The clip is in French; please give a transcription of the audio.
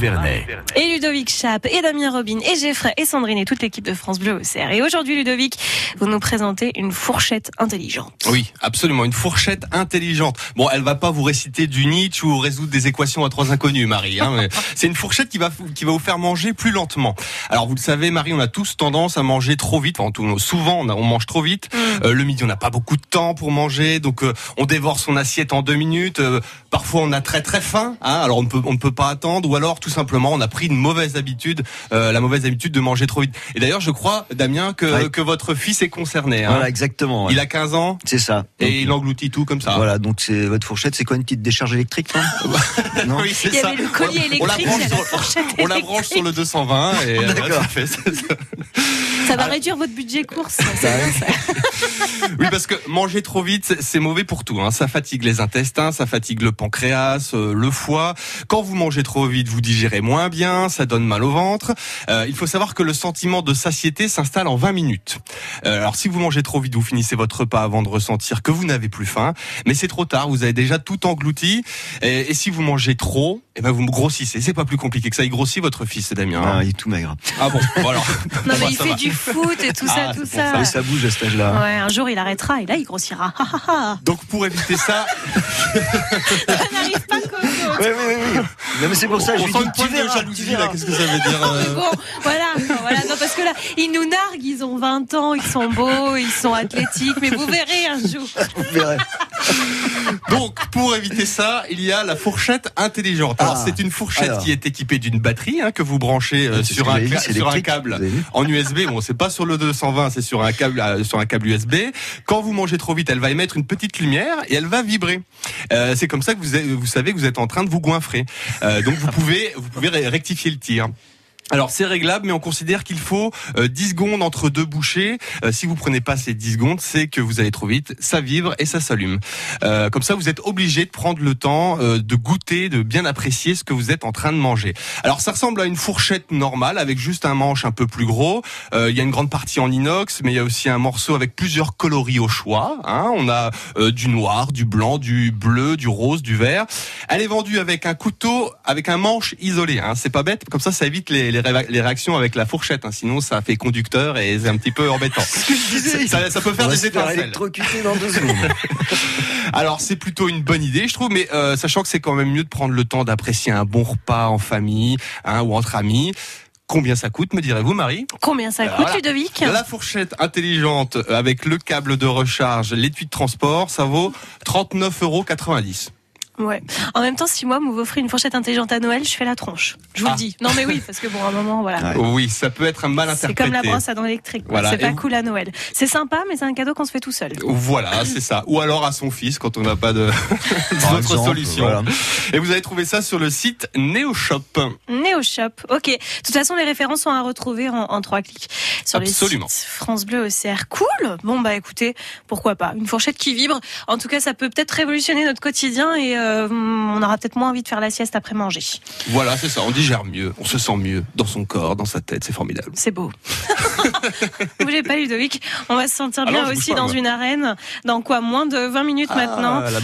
Vernet. Et Ludovic Chap, et Damien Robin, et Geoffrey, et Sandrine, et toute l'équipe de France Bleu au cerf. Et aujourd'hui, Ludovic, vous nous présentez une fourchette intelligente. Oui, absolument, une fourchette intelligente. Bon, elle va pas vous réciter du Nietzsche ou résoudre des équations à trois inconnus, Marie. Hein, c'est une fourchette qui va qui va vous faire manger plus lentement. Alors, vous le savez, Marie, on a tous tendance à manger trop vite. Enfin, tout, souvent, on, a- on mange trop vite. Euh, le midi, on n'a pas beaucoup de temps pour manger, donc euh, on dévore son assiette en deux minutes. Euh, parfois, on a très très faim. Hein, alors, on peut on ne peut pas attendre, ou alors tout simplement, on a pris une mauvaise habitude, euh, la mauvaise habitude de manger trop vite. Et d'ailleurs, je crois, Damien, que Ouais. que votre fils est concerné. Hein. Voilà, exactement. ouais. Il a 15 ans C'est ça. et Donc, il engloutit tout comme ça. Voilà, donc c'est votre fourchette, c'est quoi une petite décharge électrique là Non Oui, c'est Il y ça. avait le collier On la électrique, branche la sur- la branche sur le 220 et euh, D'accord. ça Ça Ah. va réduire votre budget course. C'est bien ça. Oui, parce que manger trop vite, c'est- mauvais pour tout. Hein. Ça fatigue les intestins, ça fatigue le pancréas, euh, le foie. Quand vous mangez trop vite, vous digérez moins bien, ça donne mal au ventre. Euh, il faut savoir que le sentiment de satiété s'installe en 20 minutes. Euh, alors si vous mangez trop vite, vous finissez votre repas avant de ressentir que vous n'avez plus faim. Mais c'est trop tard, vous avez déjà tout englouti. Et, et si vous mangez trop, eh ben vous grossissez. C'est pas plus compliqué que ça. Il grossit votre fils, Damien. Ah, hein. il est tout maigre. Ah bon, voilà. Non, Bah, mais il ça fait va. Du foot et tout ça, Ah, tout ça. Oui, ça bouge à cet âge-là. Ouais, un jour il arrêtera et là il grossira. Donc pour éviter ça, Ça n'arrive pas comme. Oui, oui, oui. Non, mais c'est pour ça, je on lui dis, tu verras, tu jalousie verras. là. Qu'est-ce que ça veut dire euh, Bon, voilà, voilà. Non, parce que là, ils nous narguent, ils ont 20 ans, ils sont beaux, ils sont athlétiques, mais vous verrez un jour. Vous verrez. Donc, pour éviter ça, il y a la fourchette intelligente. Alors, Ah, c'est une fourchette alors. qui est équipée d'une batterie hein, que vous branchez euh, sur, un, vu, sur un câble en USB. Bon, c'est pas sur le 220, c'est sur un câble euh, sur un câble USB. Quand vous mangez trop vite, elle va émettre une petite lumière et elle va vibrer. Euh, c'est comme ça que vous, vous savez que vous êtes en train de vous goinfrer. Euh, donc, vous pouvez vous pouvez rectifier le tir. Alors c'est réglable, mais on considère qu'il faut euh, 10 secondes entre deux bouchées. Euh, si vous prenez pas ces 10 secondes, c'est que vous allez trop vite, ça vibre et ça s'allume. Euh, comme ça, vous êtes obligé de prendre le temps euh, de goûter, de bien apprécier ce que vous êtes en train de manger. Alors ça ressemble à une fourchette normale avec juste un manche un peu plus gros. Euh, il y a une grande partie en inox, mais il y a aussi un morceau avec plusieurs coloris au choix. hein. On a euh, du noir, du blanc, du bleu, du rose, du vert. Elle est vendue avec un couteau, avec un manche isolé. Hein. C'est pas bête, comme ça, ça évite les, les, les réactions avec la fourchette. Hein. Sinon, ça fait conducteur et c'est un petit peu embêtant. ça, ça peut On faire va des étincelles. électrocuter dans deux secondes. Alors c'est plutôt une bonne idée, je trouve, mais euh, sachant que c'est quand même mieux de prendre le temps d'apprécier un bon repas en famille hein, ou entre amis. Combien ça coûte, me direz-vous, Marie? Combien ça coûte, Voilà. Ludovic? La fourchette intelligente avec le câble de recharge, l'étui de transport, ça vaut 39,90 euros. Ouais. En même temps, si moi, vous offrez une fourchette intelligente à Noël, je fais la tronche. Je vous Ah. le dis. Non, mais oui, parce que bon, à un moment, voilà. Ouais. Oui, ça peut être un mal C'est interprété. comme la brosse à dents électriques. quoi. Voilà. C'est pas vous- cool à Noël. C'est sympa, mais c'est un cadeau qu'on se fait tout seul. Voilà, c'est ça. Ou alors à son fils quand on n'a pas de d'autre solution. voilà. Et vous avez trouvé ça sur le site Neoshop. Néoshop. Ok. De toute façon, les références sont à retrouver en, en trois clics sur Absolument. le site France Bleu OCR. Cool. Bon bah écoutez, pourquoi pas une fourchette qui vibre. En tout cas, ça peut peut-être révolutionner notre quotidien et euh, on aura peut-être moins envie de faire la sieste après manger. Voilà, c'est ça. On digère mieux, on se sent mieux dans son corps, dans sa tête. C'est formidable. C'est beau. Bougez pas Ludovic? On va se sentir Ah bien aussi pas, dans moi. une arène. Dans quoi? Moins de 20 minutes maintenant. Ah, la